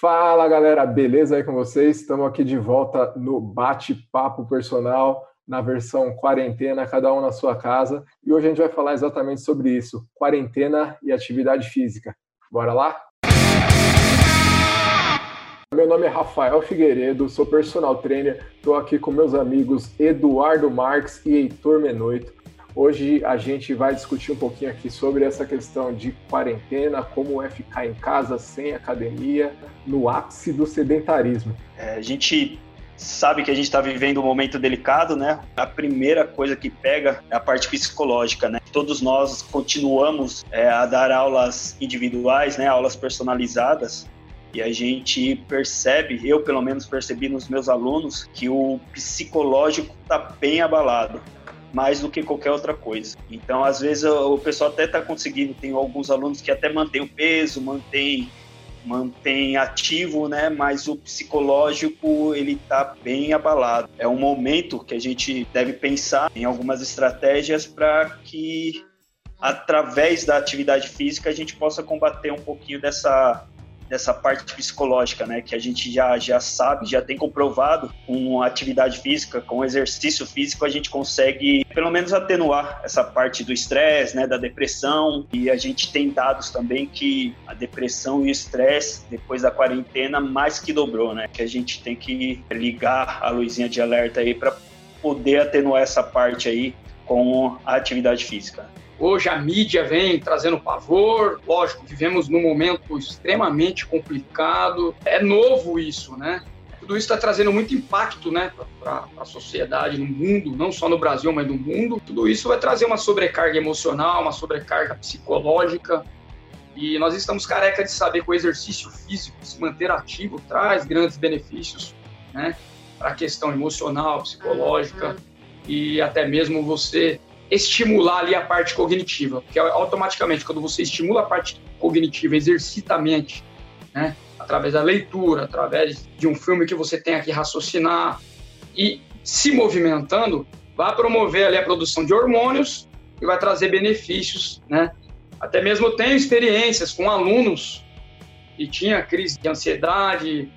Fala galera, beleza aí com vocês? Estamos aqui de volta no Bate-Papo Personal, na versão quarentena, cada um na sua casa. E hoje a gente vai falar exatamente sobre isso: quarentena e atividade física. Bora lá? Meu nome é Rafael Figueiredo, sou personal trainer. Estou aqui com meus amigos Eduardo Marques e Heitor Menoito. Hoje a gente vai discutir um pouquinho aqui sobre essa questão de quarentena, como é ficar em casa sem academia, no ápice do sedentarismo. É, a gente sabe que a gente está vivendo um momento delicado, né? A primeira coisa que pega é a parte psicológica, né? Todos nós continuamos é, a dar aulas individuais, né? Aulas personalizadas. E a gente percebe, eu pelo menos percebi nos meus alunos, que o psicológico está bem abalado mais do que qualquer outra coisa. Então, às vezes, o pessoal até está conseguindo, tem alguns alunos que até mantém o peso, mantém mantém ativo, né? Mas o psicológico ele está bem abalado. É um momento que a gente deve pensar em algumas estratégias para que através da atividade física a gente possa combater um pouquinho dessa dessa parte psicológica, né, que a gente já, já sabe, já tem comprovado com atividade física, com exercício físico, a gente consegue pelo menos atenuar essa parte do estresse, né, da depressão, e a gente tem dados também que a depressão e o estresse depois da quarentena mais que dobrou, né, que a gente tem que ligar a luzinha de alerta aí para poder atenuar essa parte aí com a atividade física. Hoje a mídia vem trazendo pavor, lógico, vivemos num momento extremamente complicado. É novo isso, né? Tudo isso está trazendo muito impacto né, para a sociedade, no mundo, não só no Brasil, mas no mundo. Tudo isso vai trazer uma sobrecarga emocional, uma sobrecarga psicológica. E nós estamos careca de saber que o exercício físico, se manter ativo, traz grandes benefícios né, para a questão emocional, psicológica e até mesmo você estimular ali a parte cognitiva, porque automaticamente quando você estimula a parte cognitiva, exercita a mente, né, através da leitura, através de um filme que você tenha que raciocinar e se movimentando, vai promover ali a produção de hormônios e vai trazer benefícios, né? Até mesmo tenho experiências com alunos que tinha crise de ansiedade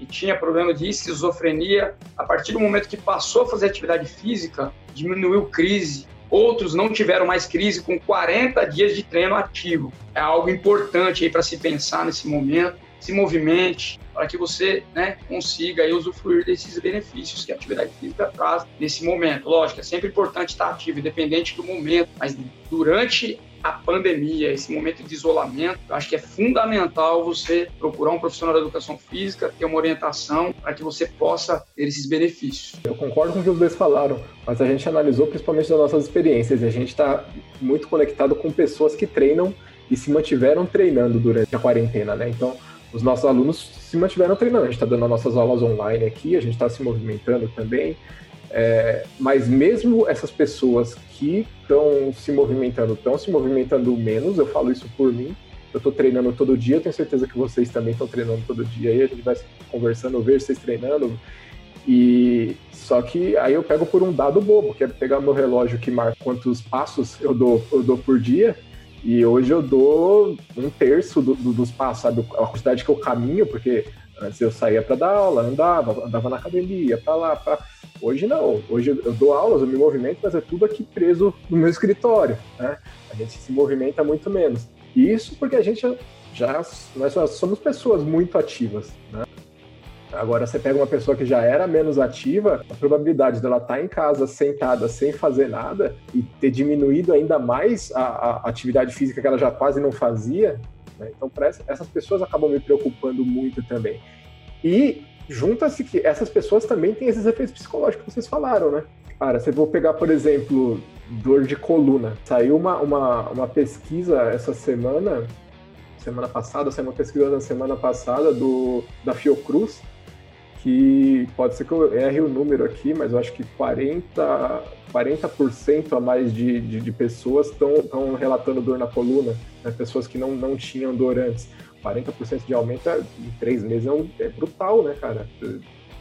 e tinha problema de esquizofrenia, a partir do momento que passou a fazer atividade física, diminuiu crise, Outros não tiveram mais crise com 40 dias de treino ativo. É algo importante aí para se pensar nesse momento. Se movimente para que você né, consiga aí usufruir desses benefícios que a atividade física traz nesse momento. Lógico, é sempre importante estar ativo, independente do momento, mas durante a pandemia, esse momento de isolamento, acho que é fundamental você procurar um profissional da educação física, ter uma orientação para que você possa ter esses benefícios. Eu concordo com o que os dois falaram, mas a gente analisou principalmente das nossas experiências e a gente está muito conectado com pessoas que treinam e se mantiveram treinando durante a quarentena, né? Então, os nossos alunos se mantiveram treinando. A gente está dando as nossas aulas online aqui, a gente está se movimentando também. É, mas mesmo essas pessoas que estão se movimentando, estão se movimentando menos, eu falo isso por mim. Eu estou treinando todo dia, tenho certeza que vocês também estão treinando todo dia aí, a gente vai conversando, eu vejo vocês treinando. E só que aí eu pego por um dado bobo, que é pegar meu relógio que marca quantos passos eu dou, eu dou por dia. E hoje eu dou um terço do, do, dos passos, sabe? A quantidade que eu caminho, porque antes eu saía para dar aula, andava, andava na academia, para lá, para Hoje não. Hoje eu dou aulas, eu me movimento, mas é tudo aqui preso no meu escritório. Né? A gente se movimenta muito menos. E isso porque a gente já nós somos pessoas muito ativas. Né? Agora, você pega uma pessoa que já era menos ativa, a probabilidade dela estar tá em casa sentada sem fazer nada e ter diminuído ainda mais a, a atividade física que ela já quase não fazia. Né? Então, essas pessoas acabam me preocupando muito também. E junta-se que essas pessoas também têm esses efeitos psicológicos que vocês falaram, né? Cara, se eu vou pegar, por exemplo, dor de coluna. Saiu uma, uma, uma pesquisa essa semana, semana passada, saiu uma pesquisa na semana passada do, da Fiocruz, que pode ser que eu erre o número aqui, mas eu acho que 40, 40% a mais de, de, de pessoas estão relatando dor na coluna, né? pessoas que não, não tinham dor antes. 40% de aumento é, em três meses é, um, é, brutal, né, cara?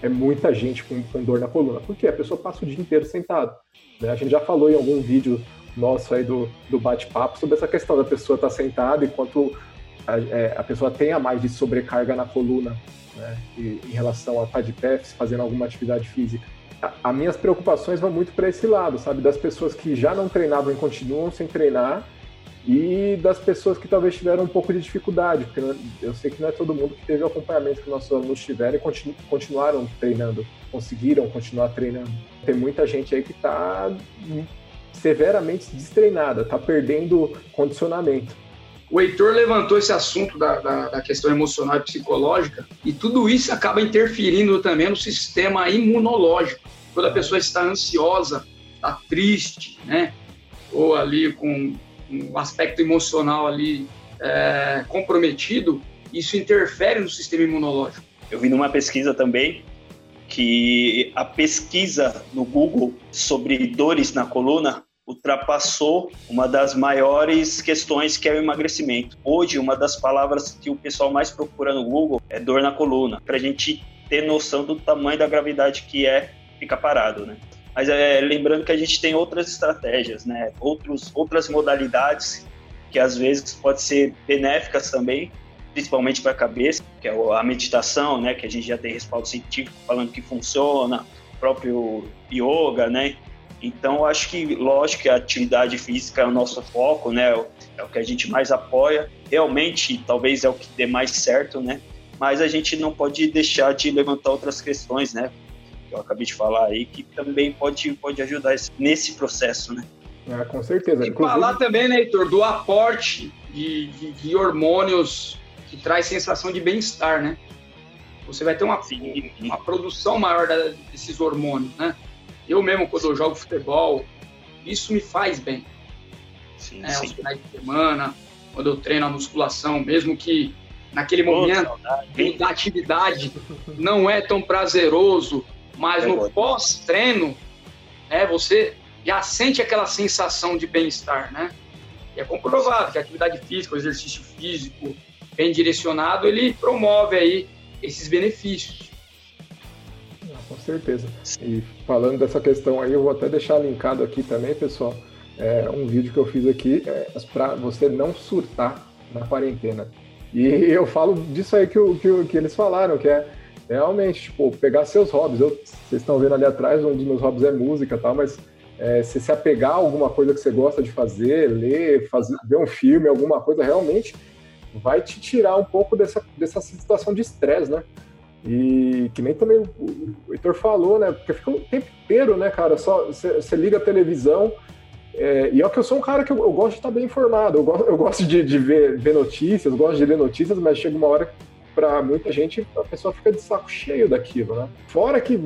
É muita gente com, com, dor na coluna. Por quê? A pessoa passa o dia inteiro sentado. Né? A gente já falou em algum vídeo nosso aí do, do bate-papo sobre essa questão da pessoa estar tá sentada enquanto a, é, a pessoa tenha mais de sobrecarga na coluna, né, em relação a estar de pé, fazendo alguma atividade física. As minhas preocupações vão muito para esse lado, sabe? Das pessoas que já não treinavam e continuam sem treinar, e das pessoas que talvez tiveram um pouco de dificuldade, porque eu sei que não é todo mundo que teve o acompanhamento que nossos alunos tiveram e continu, continuaram treinando, conseguiram continuar treinando. Tem muita gente aí que está severamente destreinada, está perdendo condicionamento. O Heitor levantou esse assunto da, da, da, questão emocional e psicológica, e tudo isso acaba interferindo também no sistema imunológico. Quando a pessoa está ansiosa, está triste, né? ou ali com um aspecto emocional ali é, comprometido, isso interfere no sistema imunológico. Eu vi numa pesquisa também que a pesquisa no Google sobre dores na coluna ultrapassou uma das maiores questões que é o emagrecimento. Hoje, uma das palavras que o pessoal mais procura no Google é dor na coluna, para a gente ter noção do tamanho da gravidade que é ficar parado, né? Mas é, lembrando que a gente tem outras estratégias, né? Outros, outras modalidades que às vezes pode ser benéficas também, principalmente para a cabeça, que é a meditação, né? Que a gente já tem respaldo científico falando que funciona, próprio yoga, né? Então, acho que, lógico, que a atividade física é o nosso foco, né? É o que a gente mais apoia. Realmente, talvez é o que dê mais certo, né? Mas a gente não pode deixar de levantar outras questões, né? Que eu acabei de falar aí, que também pode, pode ajudar nesse processo, né? É, com certeza. E Inclusive... falar também, né, Heitor, do aporte de, de, de hormônios que traz sensação de bem-estar, né? Você vai ter uma, uma produção maior da, desses hormônios, né? Eu mesmo, quando eu jogo futebol, isso me faz bem. Sim, né? sim. Os finais de semana, quando eu treino a musculação, mesmo que naquele momento da atividade não é tão prazeroso, mas é no pós-treino, né, você já sente aquela sensação de bem-estar, né? E é comprovado que a atividade física, o exercício físico bem direcionado, ele promove aí esses benefícios. Ah, com certeza. E falando dessa questão aí, eu vou até deixar linkado aqui também, pessoal, é, um vídeo que eu fiz aqui é, para você não surtar na quarentena. E eu falo disso aí que, que, que eles falaram, que é realmente, tipo, pegar seus hobbies. Eu, vocês estão vendo ali atrás, um dos meus hobbies é música tal, mas é, se se apegar a alguma coisa que você gosta de fazer, ler, fazer, ver um filme, alguma coisa, realmente vai te tirar um pouco dessa, dessa situação de estresse, né? E que nem também o, Heitor falou, né? Porque fica o tempo inteiro, né, cara? Só você liga a televisão. É, e é que eu sou um cara que eu, eu gosto de estar bem informado, eu gosto, eu gosto de, de ver, ver notícias, gosto de ler notícias, mas chega uma hora para muita gente, a pessoa fica de saco cheio daquilo, né? Fora que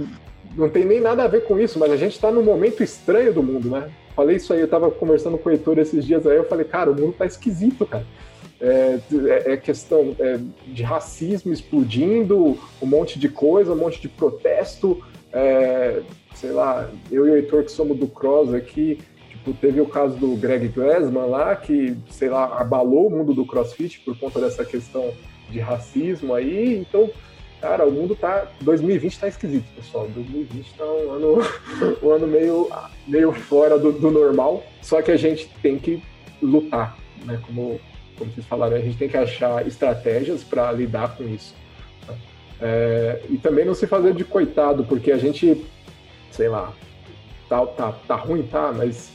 não tem nem nada a ver com isso, mas a gente está num momento estranho do mundo, né? Falei isso aí, eu estava conversando com o Heitor esses dias aí, eu falei, cara, o mundo tá esquisito, cara. É, é, é questão é, de racismo explodindo, um monte de coisa, um monte de protesto. É, sei lá, eu e o Heitor que somos do Cross aqui, tipo, teve o caso do Greg Glassman lá, que, sei lá, abalou o mundo do CrossFit por conta dessa questão de racismo aí, então, cara, o mundo tá. 2020 tá esquisito, pessoal. 2020 tá um ano, um ano meio, meio fora do, do normal, só que a gente tem que lutar, né? Como, como vocês falaram, a gente tem que achar estratégias para lidar com isso. Né? É, e também não se fazer de coitado, porque a gente, sei lá, tá, tá, tá ruim, tá, mas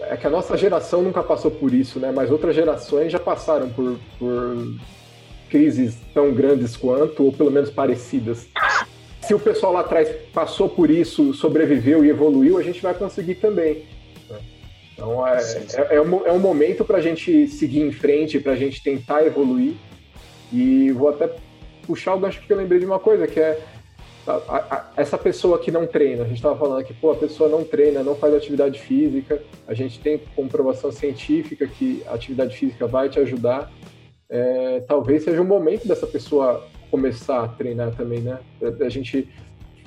é que a nossa geração nunca passou por isso, né? Mas outras gerações já passaram por, por crises tão grandes quanto, ou pelo menos parecidas. Se o pessoal lá atrás passou por isso, sobreviveu e evoluiu, a gente vai conseguir também. Então é, é, é, um, é um momento para a gente seguir em frente, para a gente tentar evoluir. E vou até puxar o gancho porque eu lembrei de uma coisa, que é a, a, essa pessoa que não treina. A gente estava falando que pô, a pessoa não treina, não faz atividade física. A gente tem comprovação científica que a atividade física vai te ajudar é, talvez seja o momento dessa pessoa começar a treinar também, né? A gente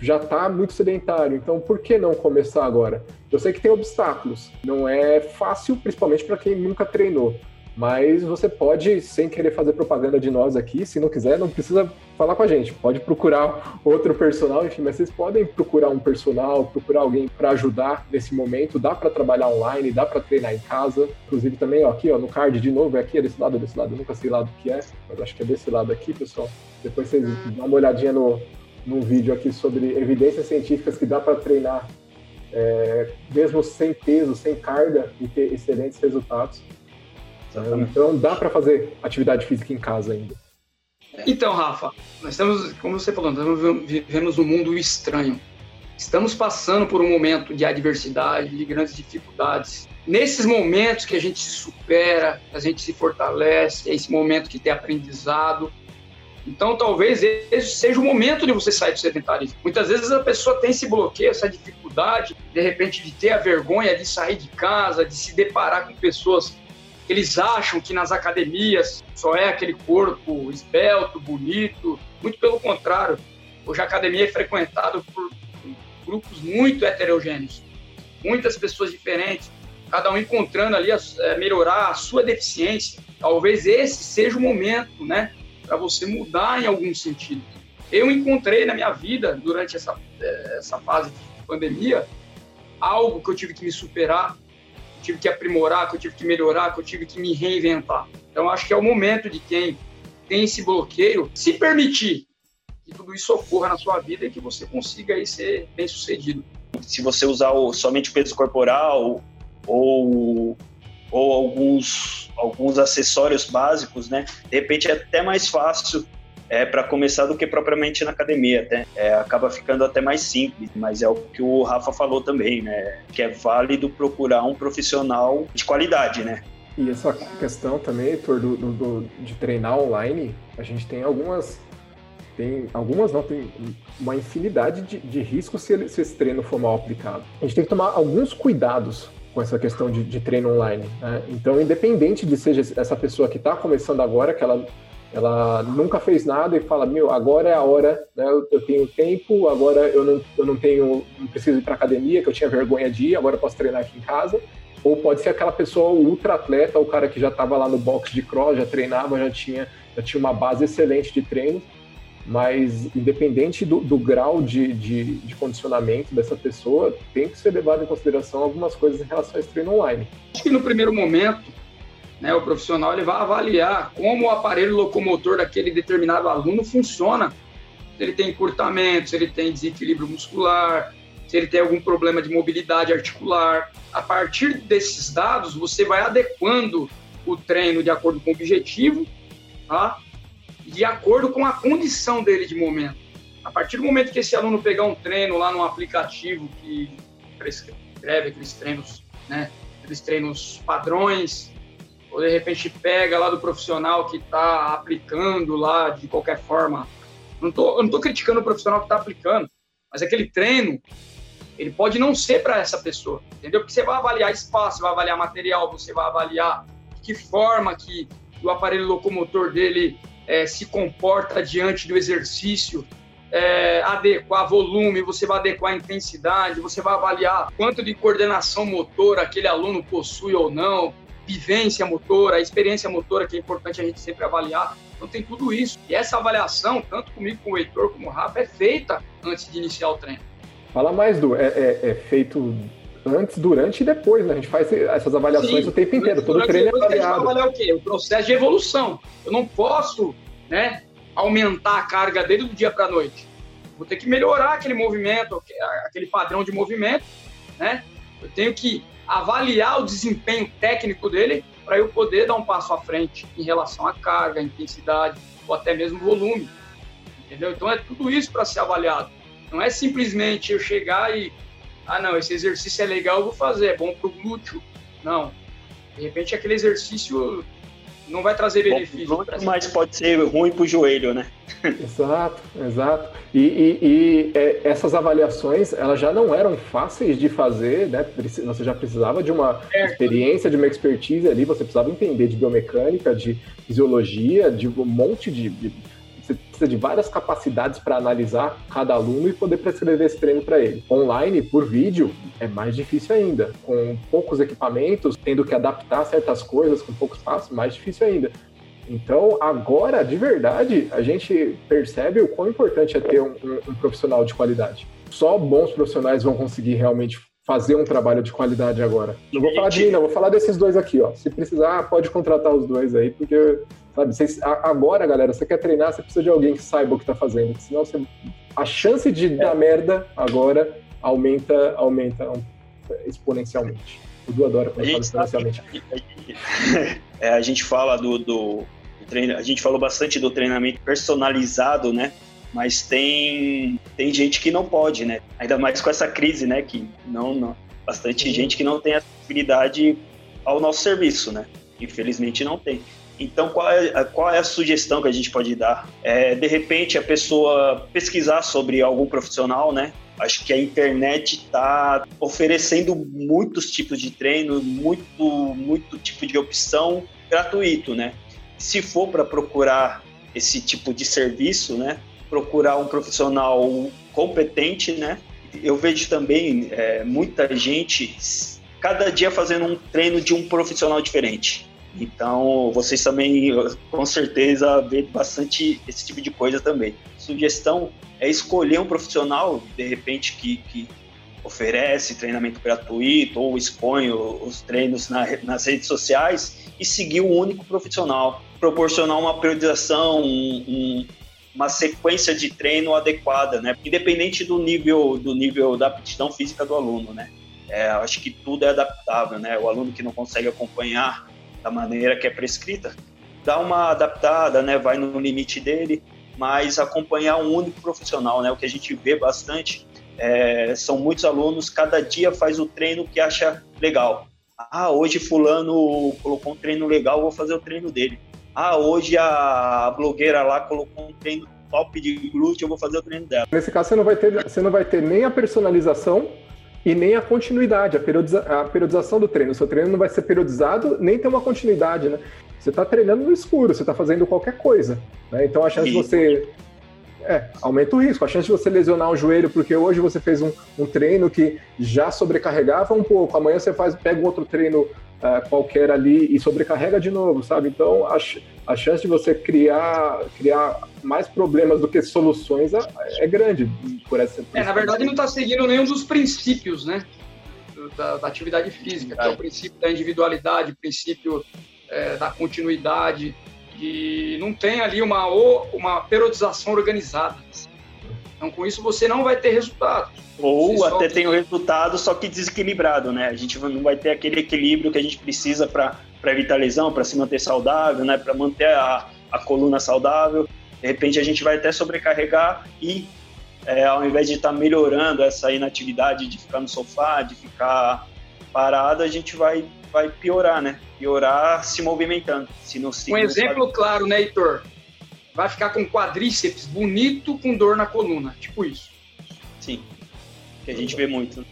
já está muito sedentário, então por que não começar agora? Eu sei que tem obstáculos, não é fácil, principalmente para quem nunca treinou, mas você pode, sem querer fazer propaganda de nós aqui, se não quiser, não precisa falar com a gente. Pode procurar outro personal, enfim, mas vocês podem procurar um personal, procurar alguém para ajudar nesse momento. Dá para trabalhar online, dá para treinar em casa. Inclusive também, ó, aqui, ó, no card de novo, é aqui, é desse lado, é desse lado. Eu nunca sei lado que é, mas acho que é desse lado aqui, pessoal. Depois vocês dão uma olhadinha no, no vídeo aqui sobre evidências científicas que dá para treinar é, mesmo sem peso, sem carga e ter excelentes resultados. Exatamente. Então dá para fazer atividade física em casa ainda. Então, Rafa, nós estamos, como você falou, nós vivemos um mundo estranho. Estamos passando por um momento de adversidade, de grandes dificuldades. Nesses momentos que a gente se supera, a gente se fortalece, é esse momento que tem aprendizado. Então, talvez esse seja o momento de você sair do sedentarismo. Muitas vezes a pessoa tem esse bloqueio, essa dificuldade, de repente, de ter a vergonha de sair de casa, de se deparar com pessoas eles acham que nas academias só é aquele corpo esbelto, bonito. Muito pelo contrário. Hoje a academia é frequentada por grupos muito heterogêneos. Muitas pessoas diferentes, cada um encontrando ali a, é, melhorar a sua deficiência. Talvez esse seja o momento, né, para você mudar em algum sentido. Eu encontrei na minha vida, durante essa, é, essa fase de pandemia, algo que eu tive que me superar, tive que aprimorar, que eu tive que melhorar, que eu tive que me reinventar. Então, acho que é o momento de quem tem esse bloqueio se permitir que tudo isso ocorra na sua vida e que você consiga aí ser bem sucedido. Se você usar o, somente o peso corporal ou, ou alguns, alguns acessórios básicos, né? De repente é até mais fácil é, para começar do que propriamente na academia, até. É, acaba ficando até mais simples, mas é o que o Rafa falou também, né? Que é válido procurar um profissional de qualidade, né? E essa questão também, Heitor, do, do, do, de treinar online, a gente tem algumas. Tem algumas não, tem uma infinidade de, de riscos se, se esse treino for mal aplicado. A gente tem que tomar alguns cuidados com essa questão de, de treino online. Né? Então, independente de seja essa pessoa que está começando agora, que ela ela nunca fez nada e fala, meu, agora é a hora, né? Eu, eu tenho tempo, agora eu não, eu não tenho, não preciso ir para academia, que eu tinha vergonha de ir, agora eu posso treinar aqui em casa. Ou pode ser aquela pessoa ultra atleta, o cara que já estava lá no box de cross, já treinava, já tinha, já tinha uma base excelente de treino. Mas, independente do, do grau de, de, de, condicionamento dessa pessoa, tem que ser levado em consideração algumas coisas em relação a esse treino online. Acho que no primeiro momento, né, o profissional ele vai avaliar como o aparelho locomotor daquele determinado aluno funciona. Se ele tem encurtamento, se ele tem desequilíbrio muscular, se ele tem algum problema de mobilidade articular. A partir desses dados, você vai adequando o treino de acordo com o objetivo, tá? de acordo com a condição dele de momento. A partir do momento que esse aluno pegar um treino lá no aplicativo que prescreve aqueles treinos, né, aqueles treinos padrões, ou de repente pega lá do profissional que está aplicando lá de qualquer forma. Não tô, eu não estou criticando o profissional que está aplicando, mas aquele treino, ele pode não ser para essa pessoa, entendeu? Porque você vai avaliar espaço, vai avaliar material, você vai avaliar que forma que o aparelho locomotor dele é, se comporta diante do exercício, é, adequar volume, você vai adequar intensidade, você vai avaliar quanto de coordenação motora aquele aluno possui ou não, vivência motora, a experiência motora, que é importante a gente sempre avaliar. Então tem tudo isso. E essa avaliação, tanto comigo, com o Heitor, como o Rafa, é feita antes de iniciar o treino. Fala mais, Du. É, é, é feito antes, durante e depois, né? A gente faz essas avaliações Sim, o tempo inteiro. Todo treino é avaliado. A gente vai avaliar o quê? O processo de evolução. Eu não posso, né, aumentar a carga dele do dia para a noite. Vou ter que melhorar aquele movimento, aquele padrão de movimento, né? Eu tenho que avaliar o desempenho técnico dele para eu poder dar um passo à frente em relação à carga, intensidade ou até mesmo volume. Entendeu? Então é tudo isso para ser avaliado. Não é simplesmente eu chegar e ah não, esse exercício é legal, eu vou fazer, é bom para o glúteo. Não. De repente aquele exercício não vai trazer benefício. Bom, mas pode ser ruim para o joelho, né? exato, exato. E, e, e é, essas avaliações, elas já não eram fáceis de fazer, né? Você já precisava de uma experiência, de uma expertise ali, você precisava entender de biomecânica, de fisiologia, de um monte de, de precisa de várias capacidades para analisar cada aluno e poder prescrever esse treino para ele. Online, por vídeo, é mais difícil ainda. Com poucos equipamentos, tendo que adaptar certas coisas com poucos passos, mais difícil ainda. Então, agora, de verdade, a gente percebe o quão importante é ter um, um, um profissional de qualidade. Só bons profissionais vão conseguir realmente fazer um trabalho de qualidade agora. Não vou falar de mim, não, vou falar desses dois aqui, ó. Se precisar, pode contratar os dois aí, porque, sabe, vocês, agora, galera, você quer treinar, você precisa de alguém que saiba o que tá fazendo, senão você, a chance de dar merda agora aumenta, aumenta exponencialmente. O Du adora quando fala exponencialmente. é, a gente fala do, do, do treino, a gente falou bastante do treinamento personalizado, né? mas tem, tem gente que não pode, né? Ainda mais com essa crise, né? Que não, não bastante uhum. gente que não tem acessibilidade ao nosso serviço, né? Infelizmente não tem. Então, qual é, qual é a sugestão que a gente pode dar? É, de repente, a pessoa pesquisar sobre algum profissional, né? Acho que a internet está oferecendo muitos tipos de treino, muito, muito tipo de opção gratuito, né? Se for para procurar esse tipo de serviço, né? procurar um profissional competente, né? Eu vejo também é, muita gente cada dia fazendo um treino de um profissional diferente. Então, vocês também, com certeza, vê bastante esse tipo de coisa também. Sugestão é escolher um profissional, de repente, que, que oferece treinamento gratuito ou expõe os treinos na, nas redes sociais e seguir um único profissional. Proporcionar uma periodização, um, um, uma sequência de treino adequada, né? Independente do nível do nível da aptidão física do aluno, né? É, acho que tudo é adaptável, né? O aluno que não consegue acompanhar da maneira que é prescrita, dá uma adaptada, né? Vai no limite dele, mas acompanhar um único profissional, né? O que a gente vê bastante é, são muitos alunos, cada dia faz o treino que acha legal. Ah, hoje fulano colocou um treino legal, vou fazer o treino dele ah, hoje a blogueira lá colocou um treino top de glúteo, eu vou fazer o treino dela. Nesse caso, você não vai ter, você não vai ter nem a personalização e nem a continuidade, a, periodiza, a periodização do treino. O seu treino não vai ser periodizado, nem ter uma continuidade, né? Você está treinando no escuro, você está fazendo qualquer coisa. Né? Então a chance de você. É, aumenta o risco. A chance de você lesionar o joelho, porque hoje você fez um, um treino que já sobrecarregava um pouco, amanhã você faz, pega um outro treino uh, qualquer ali e sobrecarrega de novo, sabe? Então a, a chance de você criar, criar mais problemas do que soluções é, é grande por essa. É, na verdade não está seguindo nenhum dos princípios, né? Da, da atividade física, que é o princípio da individualidade, o princípio é, da continuidade, e não tem ali uma, uma periodização organizada. Então, com isso, você não vai ter resultado. Ou você até só... tem o resultado, só que desequilibrado, né? A gente não vai ter aquele equilíbrio que a gente precisa para evitar lesão, para se manter saudável, né? Para manter a, a coluna saudável. De repente, a gente vai até sobrecarregar e, é, ao invés de estar tá melhorando essa inatividade de ficar no sofá, de ficar parado, a gente vai, vai piorar, né? Piorar se movimentando. Se não, se um exemplo claro, né, Heitor? Vai ficar com quadríceps bonito com dor na coluna, tipo isso. Sim, que a gente vê muito.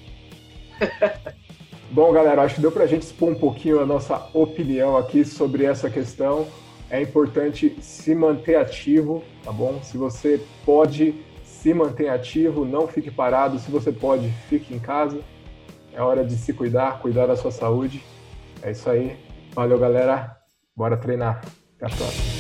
Bom, galera, acho que deu para a gente expor um pouquinho a nossa opinião aqui sobre essa questão. É importante se manter ativo, tá bom? Se você pode se manter ativo, não fique parado. Se você pode, fique em casa. É hora de se cuidar, cuidar da sua saúde. É isso aí. Valeu, galera. Bora treinar. Até a próxima.